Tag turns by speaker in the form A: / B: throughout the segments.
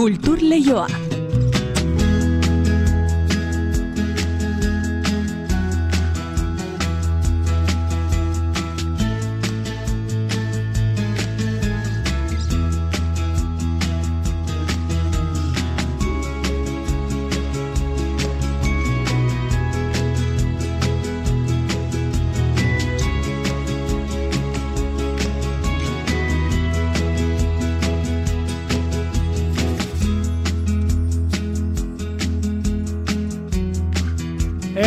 A: Kultur Leioa.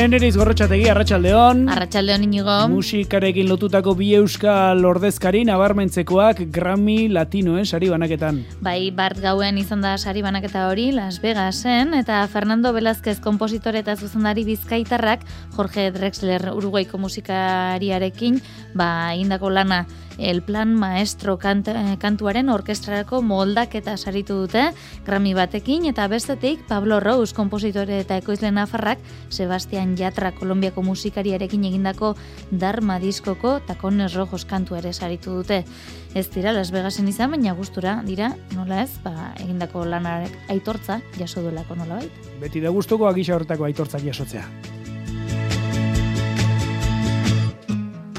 B: Eneriz gorrotxategi, arratsaldeon.
C: Arratxaldeon inigo.
B: Musikarekin lotutako bi euskal ordezkari nabarmentzekoak Grammy Latinoen sari banaketan.
C: Bai, bart gauen izan da sari banaketa hori Las Vegasen, eta Fernando Velázquez kompositore eta zuzendari bizkaitarrak Jorge Drexler uruguaiko musikariarekin, ba, indako lana El Plan Maestro kant, eh, kantuaren orkestrarako moldak eta saritu dute Grammy batekin eta bestetik Pablo Rose kompositore eta ekoizle nafarrak Sebastian Yatra Kolombiako musikariarekin egindako Dharma diskoko Tacones Rojos kantu ere saritu dute. Ez dira Las Vegasen izan baina gustura dira nola ez, ba, egindako lanarek aitortza jaso duelako nola bait.
B: Beti da gustuko agisa horretako aitortzak jasotzea.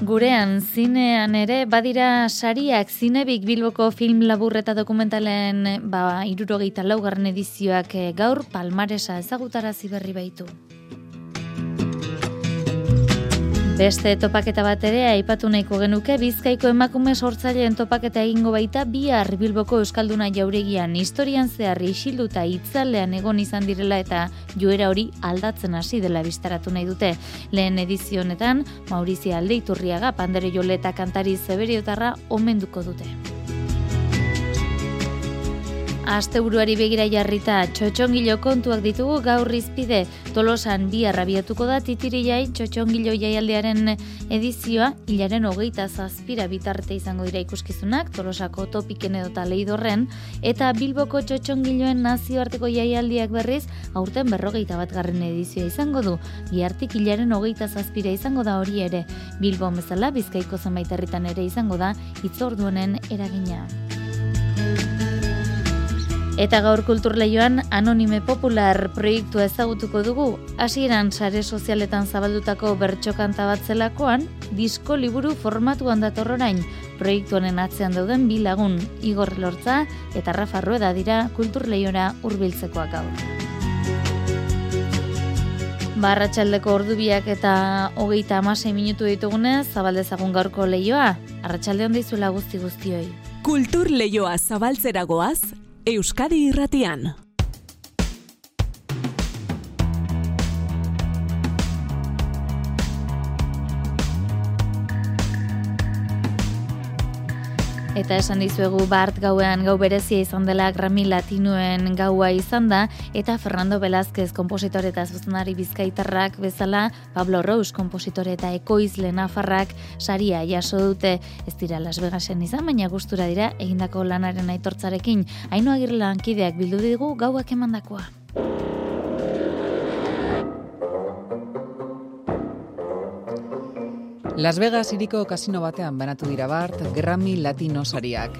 C: Gurean, zinean ere, badira sariak zinebik bilboko film labur eta dokumentalen ba, irurogeita laugarren edizioak eh, gaur palmaresa ezagutara ziberri baitu. Beste topaketa bat ere aipatu nahiko genuke Bizkaiko emakume sortzaileen topaketa egingo baita bihar Bilboko euskalduna jauregian historian zehar isilduta itzalean egon izan direla eta joera hori aldatzen hasi dela bistaratu nahi dute. Lehen edizio honetan Maurizia Aldeiturriaga pandere joleta kantari zeberiotarra omenduko dute. Asteburuari begira jarrita txotxongilo kontuak ditugu gaur izpide tolosan bi arrabiatuko da titirilai txotxongilo jaialdearen edizioa hilaren hogeita zazpira bitarte izango dira ikuskizunak tolosako topiken edota leidorren. Eta bilboko txotxongiloen nazioarteko jaialdiak berriz aurten berrogeita bat garren edizioa izango du. Bihartik hilaren hogeita zazpira izango da hori ere. Bilbo mezala bizkaiko zenbait herritan ere izango da itzorduenen eragina. Eta gaur kulturleioan anonime popular proiektu ezagutuko dugu, hasieran sare sozialetan zabaldutako bertxokanta bat zelakoan, disko liburu formatuan datorrorain, proiektuanen atzean dauden bi lagun, Igor Lortza eta Rafa Rueda dira kulturleiora hurbiltzekoak gaur. Barratxaldeko ordubiak eta hogeita amasei minutu ditugunez, zabaldezagun gaurko leioa, arratsalde hondizula guzti guztioi.
A: Kultur leioa zabaltzeragoaz, Euskadi Irratian.
C: Eta esan dizuegu Bart gauean gau berezia izan dela Grammy Latinuen gaua izan da, eta Fernando Velázquez kompositore eta zuzendari bizkaitarrak bezala, Pablo Rose kompositore eta ekoizle nafarrak saria jaso dute ez dira Las Vegasen izan, baina gustura dira egindako lanaren aitortzarekin. Haino agirre lankideak bildu digu gauak emandakoa.
D: Las Vegas iriko kasino batean banatu dira bart Grammy Latino sariak.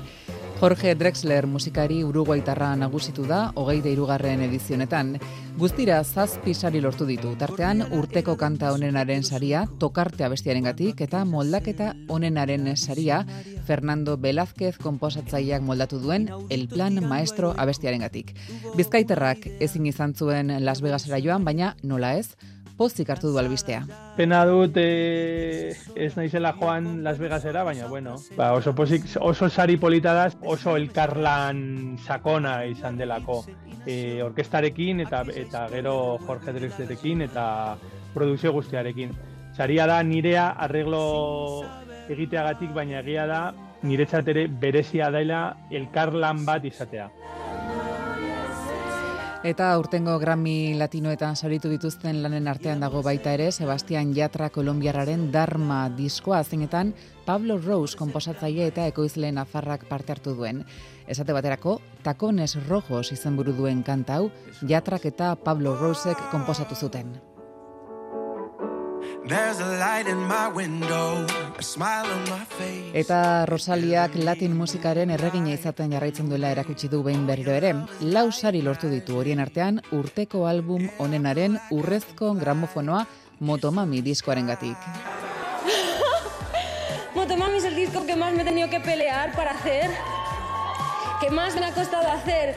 D: Jorge Drexler musikari uruguaitarra nagusitu da, hogeide irugarren edizionetan. Guztira zazpi sari lortu ditu, tartean urteko kanta onenaren saria, tokarte abestiaren gatik, eta moldaketa onenaren saria, Fernando Velázquez komposatzaileak moldatu duen El Plan Maestro abestiaren gatik. Bizkaiterrak ezin izan zuen Las Vegasera joan, baina nola ez, pozik hartu du albistea.
E: Pena dut e, ez naizela joan Las Vegasera, baina bueno, ba, oso pozik, oso sari politadaz, oso elkarlan sakona izan delako. E, orkestarekin eta eta gero Jorge Drexlerekin eta produkzio guztiarekin. Saria da nirea arreglo egiteagatik, baina egia da niretzat ere berezia daila elkarlan bat izatea.
D: Eta urtengo Grammy Latinoetan saritu dituzten lanen artean dago baita ere Sebastian Yatra Kolombiarraren Dharma diskoa zeinetan Pablo Rose komposatzaile eta ekoizle nafarrak parte hartu duen. Esate baterako, Takones Rojos izenburu duen kanta hau Yatrak eta Pablo Rosek komposatu zuten. Eta Rosaliak latin musikaren erregina izaten jarraitzen duela erakutsi du behin berriro ere. Lau sari lortu ditu horien artean urteko album onenaren urrezko gramofonoa Motomami diskoaren gatik.
F: Motomami es el disco que más me he tenido que pelear para hacer, que más me ha costado hacer,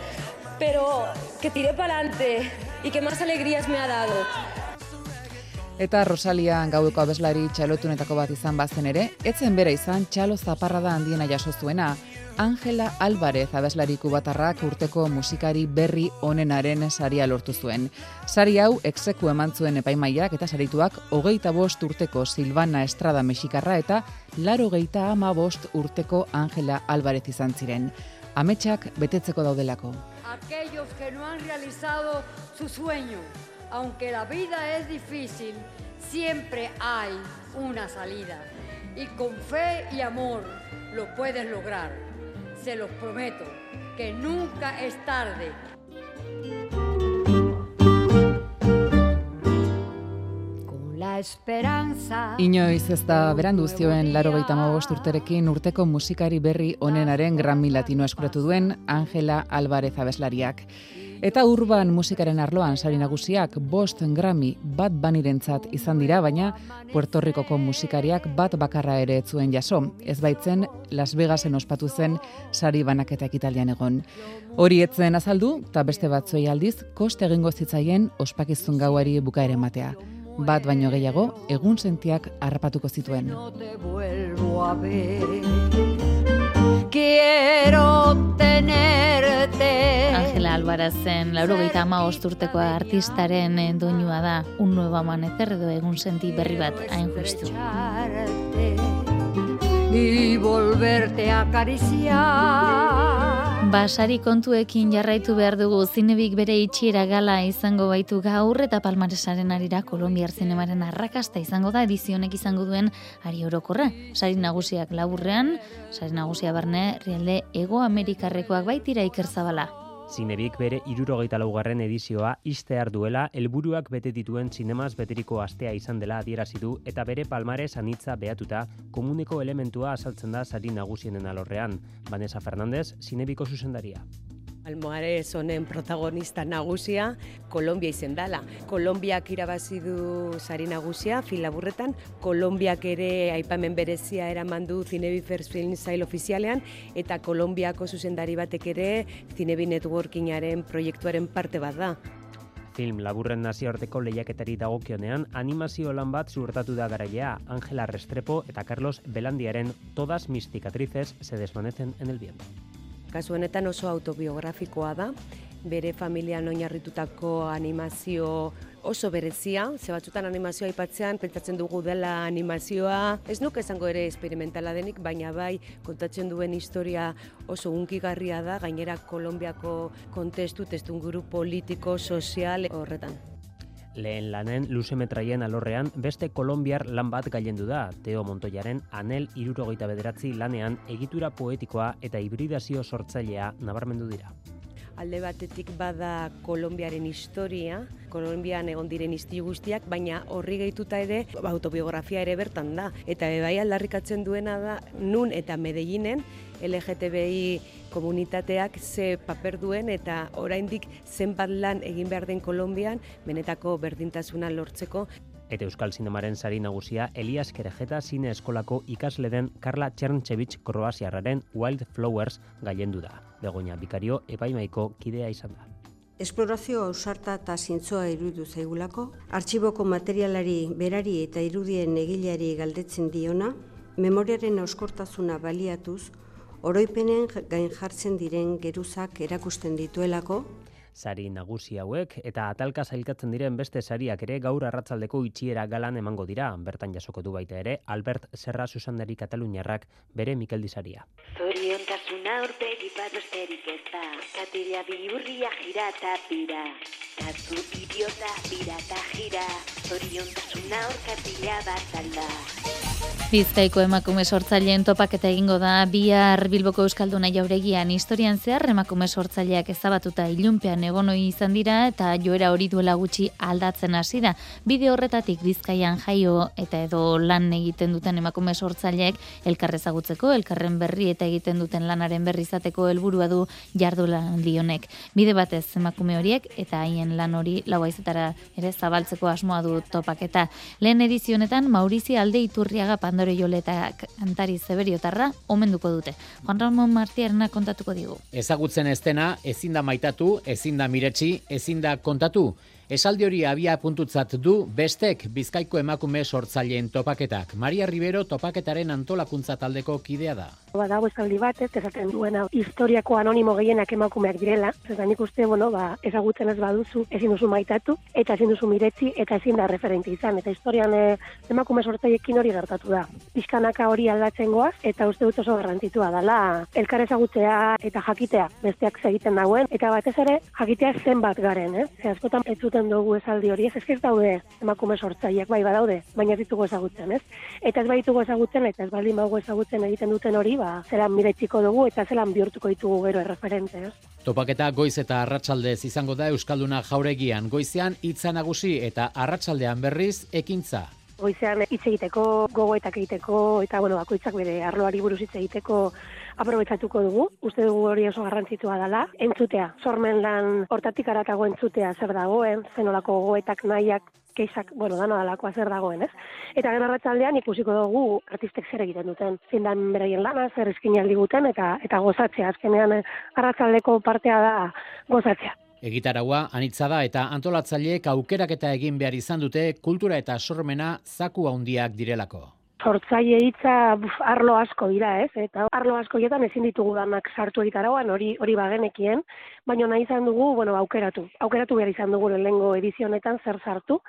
F: pero que tiré para adelante y que más alegrías me ha dado.
D: Eta Rosalia gauduko abeslari txalotunetako bat izan bazen ere, etzen bera izan txalo zaparra da handiena jaso zuena. Angela Alvarez abeslari kubatarrak urteko musikari berri onenaren saria lortu zuen. Sari hau exeku eman zuen epaimaiak eta sarituak hogeita bost urteko Silvana Estrada Mexikarra eta laro geita ama bost urteko Angela Alvarez izan ziren. Ametsak betetzeko daudelako.
G: Aquellos que no han realizado su sueño, aunque la vida es difícil, siempre hay una salida. Y con fe y amor lo puedes lograr. Se los prometo, que nunca es tarde.
D: Inoiz ez da berandu zioen laro urterekin urteko musikari berri onenaren Grammy Latino eskuratu duen Angela Alvarez abeslariak. Eta urban musikaren arloan sari nagusiak bost Grammy bat banirentzat izan dira, baina Puerto Ricoko musikariak bat bakarra ere etzuen jaso. Ez baitzen Las Vegasen ospatu zen sari banaketak italian egon. Hori etzen azaldu, eta beste batzuei aldiz, koste egingo zitzaien ospakizun gauari bukaere matea. Bat baino gehiago, egun sentiak harrapatuko zituen.
C: Quiero tenerte. Angela Alvarazen, lauro geita ama osturteko artistaren doinua da. Un nuevo amanecer edo egun senti berri bat hain justu. Y volverte a acariciar Basari kontuekin jarraitu behar dugu zinebik bere itxiera gala izango baitu gaur eta palmaresaren arira Kolombiar zinemaren arrakasta izango da edizionek izango duen ari orokorra. Sari nagusiak laburrean, sari nagusia barne, rialde Ego Amerikarrekoak baitira ikerzabala.
H: Zinebik bere irurogeita laugarren edizioa iztear duela helburuak bete dituen zinemaz beteriko astea izan dela adierazi du eta bere palmare anitza behatuta komuneko elementua asaltzen da sari nagusienen alorrean. Vanessa Fernandez, Zinebiko zuzendaria.
I: Almoarez honen protagonista nagusia Kolombia izen dela. Kolombiak irabazi du sari nagusia filaburretan, Kolombiak ere aipamen berezia eraman du Zinebi First Film Sale ofizialean eta Kolombiako zuzendari batek ere Zinebi Networkingaren proiektuaren parte bat da.
H: Film laburren nazioarteko lehiaketari dagokionean animazio lan bat zuertatu da garailea Angela Restrepo eta Carlos Belandiaren Todas mis cicatrices se desvanecen en el viento.
I: Kasu honetan oso autobiografikoa da, bere familian oinarritutako animazio oso berezia, ze batzutan animazioa aipatzean pentsatzen dugu dela animazioa, ez nuke esango ere esperimentala denik, baina bai kontatzen duen historia oso unkigarria da, gainera Kolombiako kontestu, testunguru politiko, sozial horretan.
H: Lehen lanen luze metraien alorrean beste kolombiar lan bat gailendu da, Teo Montoyaren anel irurogeita bederatzi lanean egitura poetikoa eta hibridazio sortzailea nabarmendu dira.
I: Alde batetik bada Kolombiaren historia, Kolombian egon diren izti guztiak, baina horri gehituta ere autobiografia ere bertan da. Eta bai aldarrikatzen duena da nun eta Medellinen LGTBI komunitateak ze paper duen eta oraindik zenbat lan egin behar den Kolombian benetako berdintasuna lortzeko.
H: Eta Euskal Zinemaren sari nagusia Elias Kerejeta zine eskolako ikasle den Karla Txerntsevich Kroasiarraren Wild Flowers gailendu da. Begoña Bikario epaimaiko kidea izan da.
J: Esplorazio ausarta eta zintzoa irudu zaigulako, artxiboko materialari berari eta irudien egileari galdetzen diona, memoriaren auskortasuna baliatuz, oroipenen gain jartzen diren geruzak erakusten dituelako.
H: Sari nagusi hauek eta atalka zailkatzen diren beste sariak ere gaur arratzaldeko itxiera galan emango dira. Bertan jasoko du baita ere Albert Serra Susandari Kataluniarrak bere Mikel Disaria. Zoriontasuna urpegi padosterik ez da, katila biurria gira eta pira. Katzu idiota pira eta gira, zoriontasuna urkatila bat alda.
C: Bizkaiko emakume sortzaileen topaketa egingo da bihar Bilboko Euskalduna jauregian historian zehar emakume sortzaileak ezabatuta ilunpean egonoi izan dira eta joera hori duela gutxi aldatzen hasi da. Bide horretatik Bizkaian jaio eta edo lan egiten duten emakume sortzaileek elkarrezagutzeko, elkarren berri eta egiten duten lanaren berri izateko helburua du jardulan honek. Bide batez emakume horiek eta haien lan hori lauaizetara ere zabaltzeko asmoa du topaketa. Lehen edizionetan Maurizi Alde Iturriaga Pandore Jole eta Kantari Zeberiotarra omenduko dute. Juan Ramon Martiarena kontatuko digu.
K: Ezagutzen ez dena, ezin da maitatu, ezin da miretsi, ezin da kontatu. Esaldi hori abia puntutzat du bestek Bizkaiko emakume sortzaileen topaketak. Maria Rivero topaketaren antolakuntza taldeko kidea da.
L: Ba, dago esaldi bat, ez esaten duena historiako anonimo gehienak emakumeak direla. Eta nik uste, bueno, ba, ezagutzen ez baduzu, ezin duzu maitatu, eta ezin duzu miretzi, eta ezin da referente izan. Eta historian eh, emakume sortzaiekin hori gertatu da. Bizkanaka hori aldatzen goaz, eta uste dut oso garrantitua dela elkar ezagutzea eta jakitea besteak egiten dagoen, eta batez ere jakitea zenbat garen, eh? Ze askotan ez zuten dugu esaldi hori, ez ez daude emakume sortzaileak bai badaude, baina ez ditugu ezagutzen, ez? Eta ez baitugu ezagutzen eta ez baldin bago ezagutzen egiten duten hori, ba, zelan miretziko dugu eta zelan bihurtuko ditugu gero erreferente, ez?
K: Topaketa goiz eta arratsaldez izango da Euskalduna jauregian, goizean hitza nagusi eta arratsaldean berriz ekintza.
L: Goizean hitz egiteko, gogoetak egiteko eta bueno, bakoitzak bere arloari buruz hitz egiteko aprobetsatuko dugu, uste dugu hori oso garrantzitua dela, entzutea, sormen lan hortatik aratago entzutea zer dagoen, zenolako goetak nahiak keisak, bueno, dano dalakoa zer dagoen, ez? Eta gero arratzaldean ikusiko dugu artistek zer egiten duten, zindan beraien lana, zer eskin guten, eta eta gozatzea, azkenean eh, arratzaldeko partea da gozatzea.
K: Egitaragua anitza da eta antolatzaileek aukeraketa egin behar izan dute kultura eta sormena zaku handiak direlako
L: sortzaile hitza arlo asko dira, ez? Eta arlo asko hietan ezin ditugu danak sartu egitaragoan hori hori bagenekien, baina nahi izan dugu, bueno, aukeratu. Aukeratu behar izan dugu lehengo edizionetan zer sartu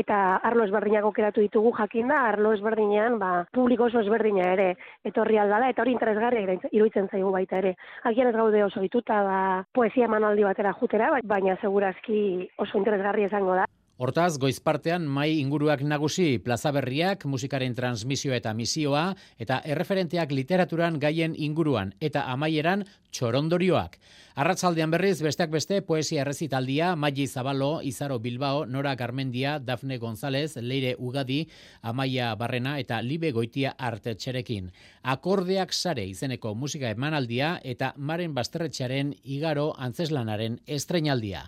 L: eta arlo ezberdinak aukeratu ditugu jakinda, arlo ezberdinean, ba, publiko oso ezberdina ere etorri aldala eta hori interesgarria iruditzen zaigu baita ere. Agian ez gaude oso dituta ba, poesia manaldi batera jutera, baina segurazki oso interesgarria izango da.
K: Hortaz, goiz partean mai inguruak nagusi, plaza berriak, musikaren transmisioa eta misioa, eta erreferenteak literaturan gaien inguruan, eta amaieran txorondorioak. Arratzaldean berriz, besteak beste, poesia errezitaldia, Maji Zabalo, Izaro Bilbao, Nora Garmendia, Dafne González, Leire Ugadi, Amaia Barrena eta Libe Goitia arte txerekin. Akordeak sare izeneko musika emanaldia eta Maren Basterretxaren igaro antzeslanaren estreinaldia.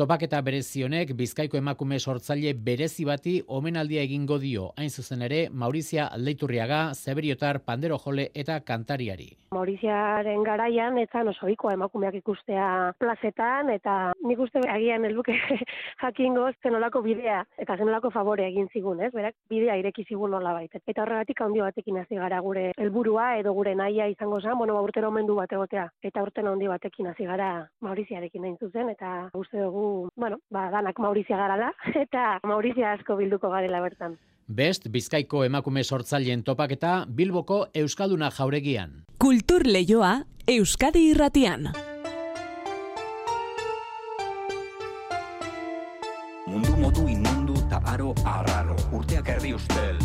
K: Topaketa berezionek Bizkaiko emakume sortzaile berezi bati omenaldia egingo dio. Hain zuzen ere, Maurizia Leiturriaga, Zeberiotar, Pandero Jole eta Kantariari.
L: Mauriziaren garaian, eta oso emakumeak ikustea plazetan, eta nik uste agian helbuke jakingo zenolako bidea, eta zenolako favore egin zigun, ez? Berak, bidea ireki zigun nola baita. Eta horregatik handi batekin hasi gara gure helburua edo gure naia izango zen, bueno, ba, urtero omendu bat egotea. Eta urten handi batekin hasi gara Mauriziarekin hain zuzen, eta uste dugu bueno, ba, danak Maurizia garala, eta Maurizia asko bilduko garela bertan.
K: Best, Bizkaiko emakume sortzaileen topaketa Bilboko Euskalduna jauregian.
A: Kultur leioa Euskadi irratian.
M: Mundu modu inmundu eta aro arraro, urteak erdi ustel,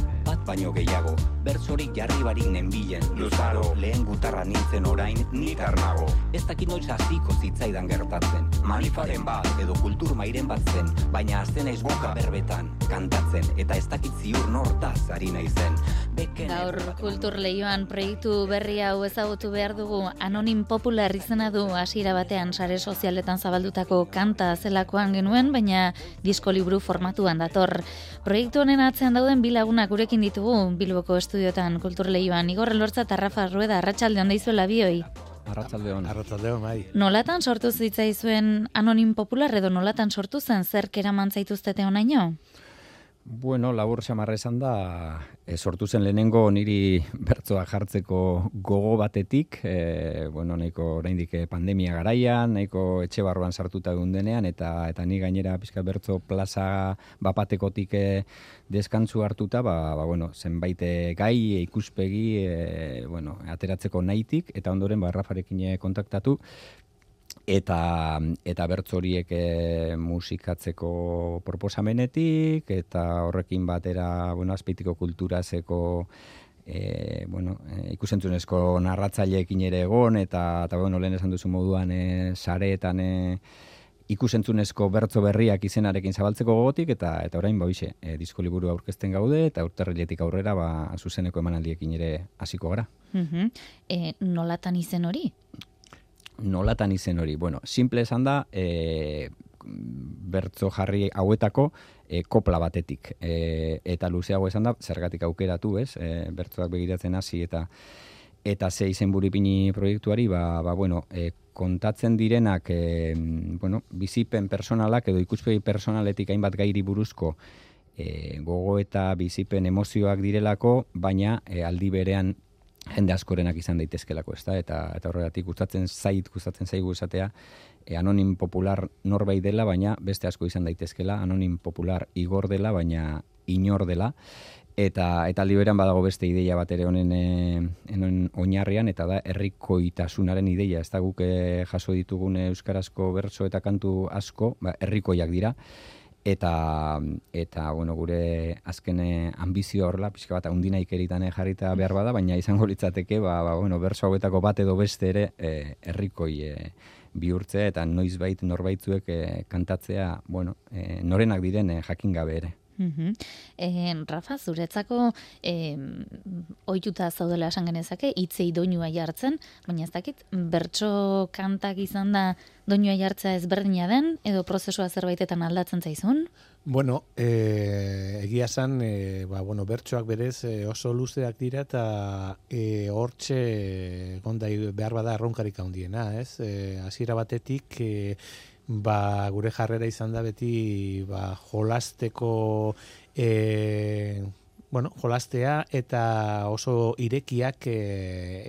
M: baino gehiago Bertzorik jarri barik nenbilen Luzaro, lehen gutarra nintzen orain nitar nago Ez dakit noiz aziko zitzaidan gertatzen. Manifaren bat edo kultur mairen bat zen Baina azten ez boka berbetan Kantatzen eta ez dakit ziur nortaz ari naizen
C: Gaur kultur lehioan proiektu berri hau ezagutu behar dugu Anonim popular izena du hasiera batean sare sozialetan zabaldutako kanta zelakoan genuen Baina disko liburu formatuan dator Proiektu honen atzean dauden bilagunak gurekin ditugu Bilboko estudiotan kultur lehioan. Igor Elortza eta Rafa Rueda, arratsalde hon daizuela bioi.
N: Arratsalde hon, bai.
C: Nolatan sortu zitzaizuen anonim popular edo nolatan sortu zen zer keraman zaituztete honaino?
N: Bueno, labur xamarra esan da, e, sortu zen lehenengo niri bertzoa jartzeko gogo batetik, e, bueno, nahiko oraindik eh, pandemia garaian, nahiko etxe barruan sartuta egun denean, eta eta ni gainera pizka bertzo plaza bapatekotik e, deskantzu hartuta, ba, ba, bueno, zenbait gai, ikuspegi, e, bueno, ateratzeko nahitik, eta ondoren ba, Rafarekin kontaktatu, eta eta bertzoriek e, eh, musikatzeko proposamenetik eta horrekin batera bueno azpeitiko kulturazeko e, bueno, e, ikusentzunezko narratzaileekin ere egon, eta, eta bueno, lehen esan duzu moduan e, sareetan e, ikusentzunezko bertzo berriak izenarekin zabaltzeko gogotik, eta eta orain ba hoize, e, disko liburu aurkezten gaude, eta urterriletik aurrera ba, zuzeneko emanaldiekin ere hasiko gara.
C: Mm nolatan izen hori?
N: Nolatan izen hori? Bueno, simple esan da, e, bertzo jarri hauetako e, kopla batetik. E, eta luzeago esan da, zergatik aukeratu, ez? E, bertzoak begiratzen hasi eta eta ze izen buripini proiektuari, ba, ba bueno, e, kontatzen direnak, e, bueno, bizipen personalak edo ikuspegi personaletik hainbat gairi buruzko e, gogo eta bizipen emozioak direlako, baina e, aldi berean jende askorenak izan daitezkelako, ezta? Eta eta horregatik gustatzen zait, gustatzen zaigu esatea, e, anonim popular norbait dela, baina beste asko izan daitezkela, anonim popular igor dela, baina inor dela. Eta eta liberan badago beste ideia bat ere honen e, oinarrian eta da herrikoitasunaren ideia. Ez da guk e, jaso ditugun euskarazko bertso eta kantu asko, ba herrikoiak dira eta eta bueno, gure azken ambizio horla pizka bat hundina ikeritan jarrita behar bada, baina izango litzateke ba, ba bueno, berso hauetako bat edo beste ere e, herrikoi e, bihurtzea eta noizbait norbaitzuek e, kantatzea, bueno, e, norenak diren e, jakin gabe ere.
C: Mm Rafa, zuretzako e, oituta zaudela esan genezake, itzei doinua jartzen, baina ez dakit, bertso kantak izan da doinua jartza ezberdina den, edo prozesua zerbaitetan aldatzen zaizun?
O: Bueno, e, egia zan, e, ba, bueno, bertsoak berez e, oso luzeak dira eta e, hortxe gondai behar bada erronkarik handiena, ez? E, azira batetik, e, ba, gure jarrera izan da beti ba, jolasteko e, bueno, jolastea eta oso irekiak e,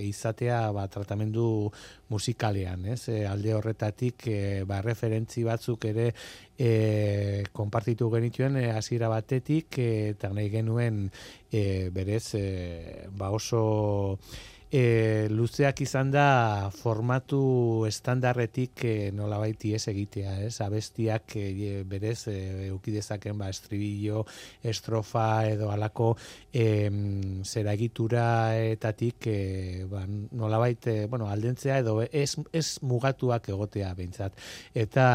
O: izatea ba, tratamendu musikalean, ez? E, alde horretatik e, ba, referentzi batzuk ere e, konpartitu genituen e, hasiera batetik e, eta nahi genuen e, berez e, ba oso e, luzeak izan da formatu estandarretik e, nola baiti ez egitea, ez? Abestiak e, berez e, eukidezaken ba, estribillo, estrofa edo alako e, zera egitura etatik e, ba, nola baite, bueno, aldentzea edo ez, ez mugatuak egotea behintzat. Eta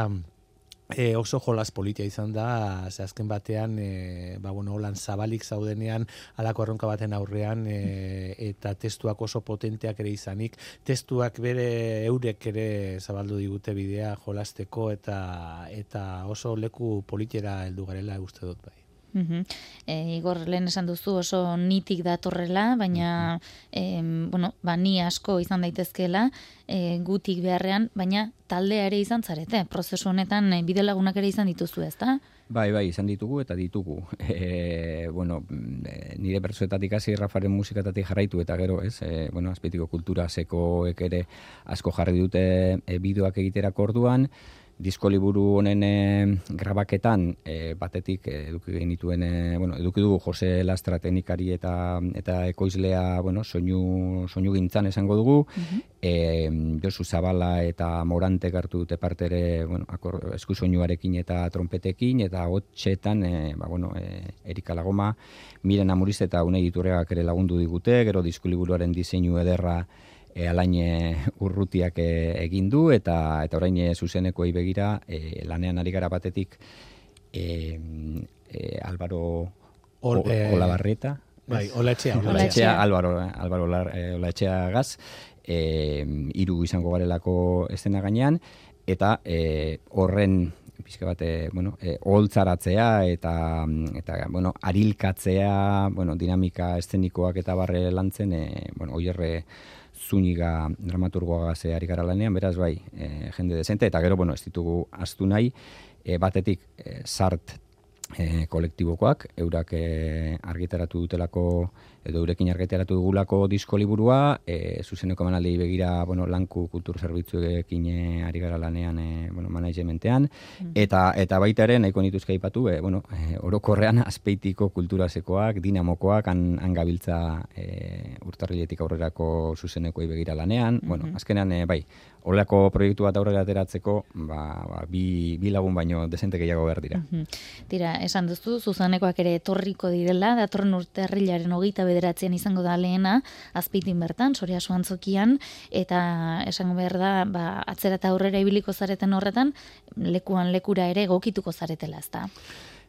O: E, oso jolas politia izan da, ze azken batean, e, ba, bueno, holan zabalik zaudenean, alako erronka baten aurrean, e, eta testuak oso potenteak ere izanik, testuak bere eurek ere zabaldu digute bidea jolasteko, eta, eta oso leku politiera heldu garela uste dut bai.
C: Mm Igor, lehen esan duzu oso nitik datorrela, baina e, bueno, ba, ni asko izan daitezkela e, gutik beharrean, baina taldea ere izan zarete. Prozesu honetan e, bide lagunak ere izan dituzu ez da?
N: Bai, bai, izan ditugu eta ditugu. E, bueno, e, nire bertzuetatik hasi Rafaren musikatatik jarraitu eta gero, ez? E, bueno, azpitiko kultura sekoek ere asko jarri dute e, bideoak egiterako orduan, disko liburu honen e, grabaketan e, batetik e, eduki genituen e, bueno, eduki dugu Jose Lastra teknikari eta eta ekoizlea, bueno, soinu soinu gintzan esango dugu. Mm Josu Zabala eta Morante hartu dute parte ere, bueno, akor, esku soinuarekin eta trompetekin eta hotxetan e, ba, bueno, e, Erika Lagoma, Miren Amuriz eta Unai Iturregak ere lagundu digute, gero disko liburuaren diseinu ederra e, alain urrutiak e, egin du eta eta orain e, zuzenekoei begira e, lanean ari gara batetik e, e, Álvaro Ol, e, Olabarreta
O: bai Olaetxea
N: Olaetxea. Álvaro Álvaro Olaetxea gaz. E, iru izango garelako estena gainean eta e, horren pizka bat, bueno, e, holtzaratzea eta eta bueno, arilkatzea, bueno, dinamika eszenikoak eta barre lantzen, e, bueno, oierre zuniga dramaturgoa ari gara lanean, beraz bai, e, jende desente, eta gero, bueno, ez ditugu astu nahi, e, batetik, e, sart e, kolektibokoak, eurak e, argitaratu dutelako edo eurekin argiteratu dugulako disko liburua, e, zuzeneko manaldi begira, bueno, lanku kultur zerbitzuekin e, ari gara lanean, e, bueno, managementean, mm. eta, eta baita ere, nahiko nituzka ipatu, e, bueno, e, orokorrean azpeitiko kulturasekoak, dinamokoak, han, han gabiltza e, urtarriletik aurrerako zuzeneko begira lanean, mm -hmm. bueno, azkenean, e, bai, Olako proiektu bat aurrera ateratzeko, ba, ba, bi, bi lagun baino desente gehiago behar dira.
C: Tira, esan duzu, zuzanekoak ere etorriko direla, datorren urte harrilaren hogeita bederatzean izango da lehena, azpitin bertan, soria zokian, eta esango behar da, ba, atzera eta aurrera ibiliko zareten horretan, lekuan lekura ere egokituko zaretela, ezta?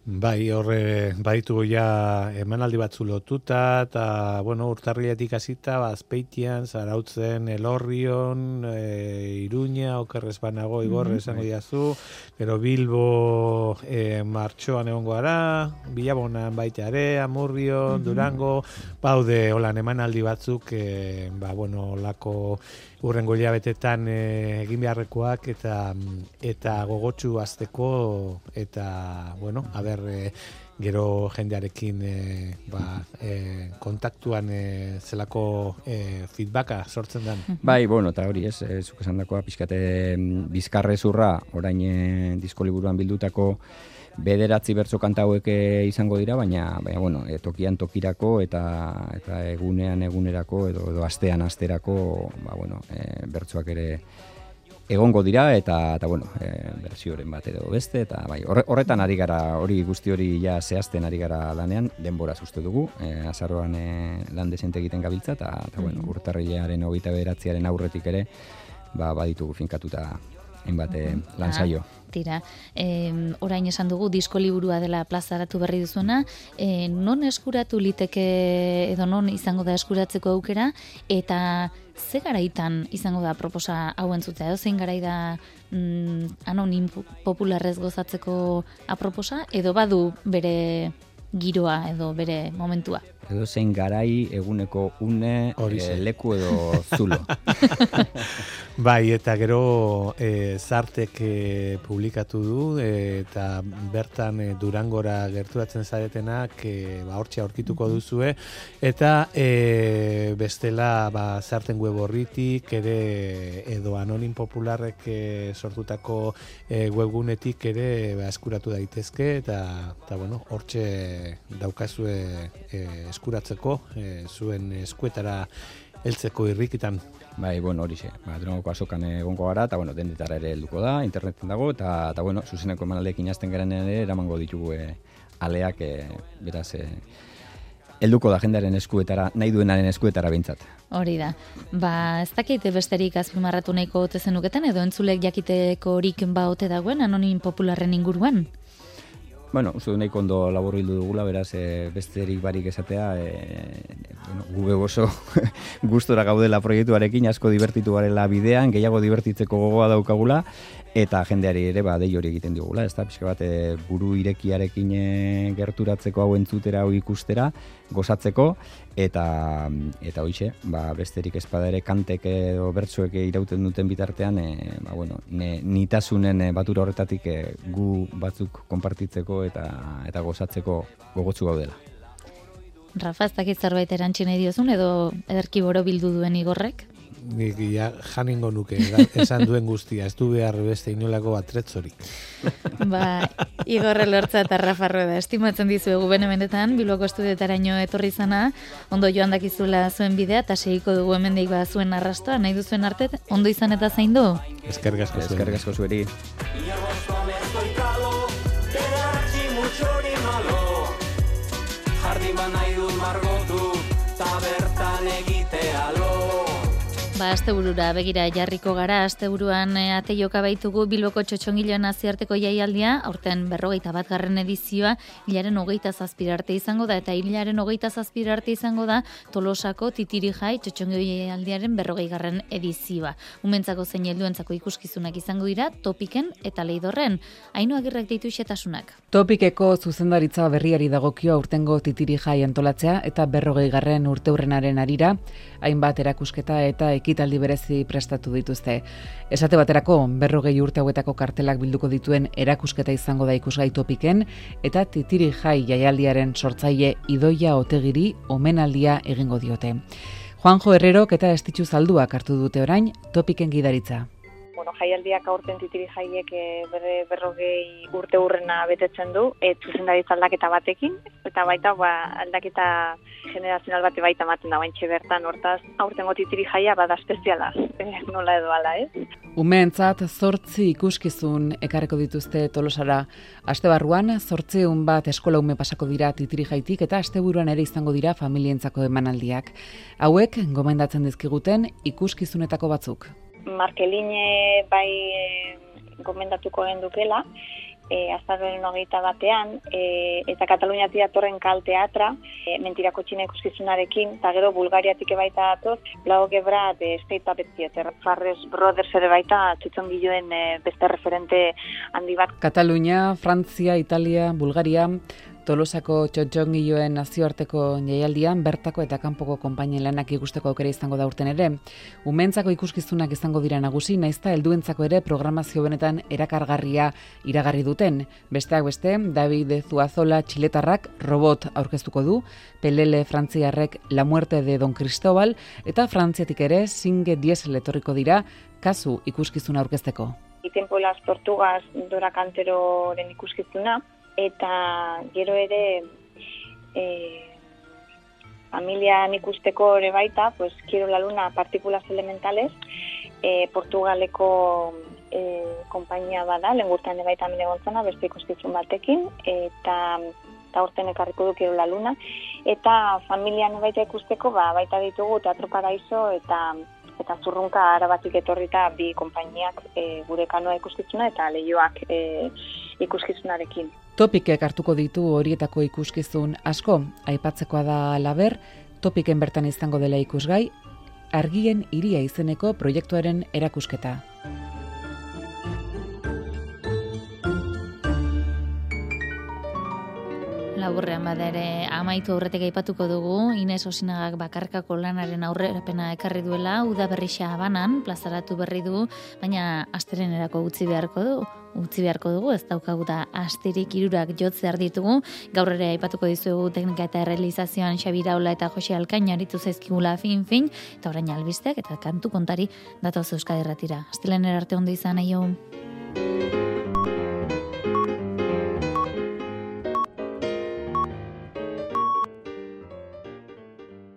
O: Bai, horre, baitu ja emanaldi batzu lotuta, eta, bueno, urtarriletik hasita, bazpeitian, zarautzen, elorrion, e, iruña, okerrez banago, igorre, mm -hmm. diazu, pero Bilbo e, martxoan egon gara, Bilabonan baita ere, Amurrio, Durango, baude, holan emanaldi batzuk, e, ba, bueno, lako urrengo hilabetetan e, egin beharrekoak eta eta gogotsu azteko eta bueno, a ber e, gero jendearekin e, ba, e, kontaktuan e, zelako e, feedbacka sortzen den.
N: Bai, bueno, eta hori ez, e, zuk esan dakoa, pixkate bizkarrezurra, orain e, diskoliburuan bildutako bederatzi bertso kanta hauek izango dira, baina, baina bueno, e, tokian tokirako eta eta egunean egunerako edo edo astean asterako, ba bueno, e, bertsoak ere egongo dira eta eta bueno, e, bertsioren bat edo beste eta bai, horretan ari gara, hori guzti hori ja zehazten ari gara lanean, denbora uste dugu, e, azaroan e, lan desente egiten gabiltza eta eta bueno, mm-hmm. urtarrilaren 29 aurretik ere ba baditugu finkatuta hainbat mm-hmm. lan saio.
C: Ah tira, e, orain esan dugu disko liburua dela plazaratu berri duzuena, e, non eskuratu liteke edo non izango da eskuratzeko aukera, eta ze garaitan izango da proposa hauen zutea, edo zein garai da mm, anonim popularrez gozatzeko aproposa, edo badu bere giroa edo bere momentua.
N: Edo zein garai eguneko une e, leku edo zulo.
O: bai, eta gero e, zartek e, publikatu du eta bertan e, durangora gerturatzen zaretenak e, ba, hortxe aurkituko duzue. Eta e, bestela ba, zarten web horritik ere edo anonim popularrek e, sortutako e, webgunetik ere ba, eskuratu daitezke eta, eta bueno, hortxe daukazue e, eskuratzeko e, zuen eskuetara heltzeko irrikitan.
N: Bai, bueno, hori xe. Ba, dronoko azokan egongo gara, eta bueno, dendetara ere helduko da, interneten dago, eta, eta bueno, zuzeneko emanaldekin jazten garen ere, eramango ditugu e, aleak, e, beraz, e, helduko da jendearen eskuetara, nahi duenaren eskuetara bintzat.
C: Hori da. Ba, ez dakite besterik azpimarratu nahiko ote zenuketan, edo entzulek jakiteko horik ba ote dagoen, anonim popularren inguruan?
N: Bueno, uste du nahiko ondo labur bildu dugula, beraz, e, besterik barik esatea, e, bueno, gube oso gustora gaudela proiektuarekin, asko divertitu garela bidean, gehiago divertitzeko gogoa daukagula, eta jendeari ere ba dei hori egiten digula, ezta? Pizka bat e, buru irekiarekin gerturatzeko hau entzutera hau ikustera, gozatzeko eta eta hoize, ba besterik espada ere kantek edo bertsuek irauten duten bitartean, e, ba bueno, ne, nitasunen e, batura horretatik e, gu batzuk konpartitzeko eta eta gozatzeko gogotsu gaudela.
C: Rafa, ez dakit zerbait erantxin diozun edo ederki boro bildu duen igorrek?
O: Nik ja janingo nuke esan duen guztia, ez du behar beste inolako bat tretzorik.
C: Ba, Igorre Lortza eta Rafa Rueda, estimatzen dizuegu benemendetan, Bilboko estudietaraino etorri zana, ondo joan dakizula zuen bidea, eta segiko dugu hemen ba zuen arrastoa, nahi duzuen arte, ondo izan eta zain du?
O: Eskergasko zuen.
N: Eskergasko zueri.
M: Jardin ba nahi dut margotu, tabertan egitea
C: Ba, asteburura begira jarriko gara, asteburuan e, ate joka baitugu Bilboko txotxongiloan aziarteko jaialdia, aurten berrogeita bat garren edizioa, hilaren hogeita zazpirarte izango da, eta hilaren hogeita zazpirarte izango da, tolosako titiri jai txotxongilo jaialdiaren berrogei garren edizioa. Umentzako zein helduentzako ikuskizunak izango dira, topiken eta leidorren. Hainu agirrek ditu xetasunak.
D: Topikeko zuzendaritza berriari dagokio aurtengo titiri jai antolatzea eta berrogei garren urteurrenaren arira, hainbat erakusketa eta ekitaldi berezi prestatu dituzte. Esate baterako, berrogei urte hauetako kartelak bilduko dituen erakusketa izango da ikusgai topiken, eta titiri jai jaialdiaren sortzaile idoia otegiri omenaldia egingo diote. Juanjo Herrerok eta Estitxu Zalduak hartu dute orain topiken gidaritza.
P: Bueno, jaialdiak aurten titiri jaiek e, bere berrogei urte urrena betetzen du, et zuzendaritza aldaketa batekin, eta baita ba, aldaketa generazional bate baita ematen da baintxe bertan, hortaz aurten titiri jaia bada espeziala, e, nola edo ala, ez?
D: Umeentzat zortzi ikuskizun ekarreko dituzte tolosara. Aste barruan, zortzeun bat eskola ume pasako dira titiri jaitik eta asteburuan ere izango dira familientzako emanaldiak. Hauek, gomendatzen dizkiguten ikuskizunetako batzuk.
P: Markeline bai e, gomendatuko gendukela, e, azarren hogeita batean, e, eta Kataluniatik datorren kal teatra, e, mentirako txina ikuskizunarekin, eta gero Bulgariatik baita atoz, blau gebra de State Puppet Theater, Farres Brothers ere baita, txutzon giloen e, beste referente handi bat.
D: Katalunia, Frantzia, Italia, Bulgaria, Tolosako txotxongioen nazioarteko jaialdian bertako eta kanpoko konpainien lanak ikusteko aukera izango da urten ere. Umentzako ikuskizunak izango dira nagusi, naizta helduentzako ere programazio benetan erakargarria iragarri duten. Besteak beste, David Zuazola txiletarrak robot aurkeztuko du, Pelele Frantziarrek La Muerte de Don Cristobal, eta Frantziatik ere Singe Diesel etorriko dira kasu ikuskizuna aurkezteko.
P: Itempo las tortugas dora kanteroren ikuskizuna, eta gero ere e, familian ikusteko ere baita, pues, quiero la luna partikulas elementales, e, Portugaleko e, kompainia bada, lengurtan ere baita mire gontzana, beste ikustizun batekin, eta eta urten ekarriko du quiero la luna, eta familian baita ikusteko, ba, baita ditugu Teatro Paraiso eta eta zurrunka arabatik etorrita bi konpainiak e, gure kanoa ikuskizuna eta lehioak e, ikuskizunarekin.
D: Topikek hartuko ditu horietako ikuskizun asko, aipatzekoa da laber, topiken bertan izango dela ikusgai, argien iria izeneko proiektuaren erakusketa.
C: Laburrean bada amaitu aurretik aipatuko dugu Ines Osinagak bakarkako lanaren aurrerapena ekarri duela uda berrixa abanan plazaratu berri du baina astrenerako utzi beharko du utzi beharko dugu ez daukagu da asterik irurak jotze ditugu gaur ere aipatuko dizugu teknika eta realizazioan Xabiraula eta Jose Alkain aritu zaizkigula fin fin eta orain albisteak eta kantu kontari datoz Euskadi Erratira. Astilener arte ondo izan aio.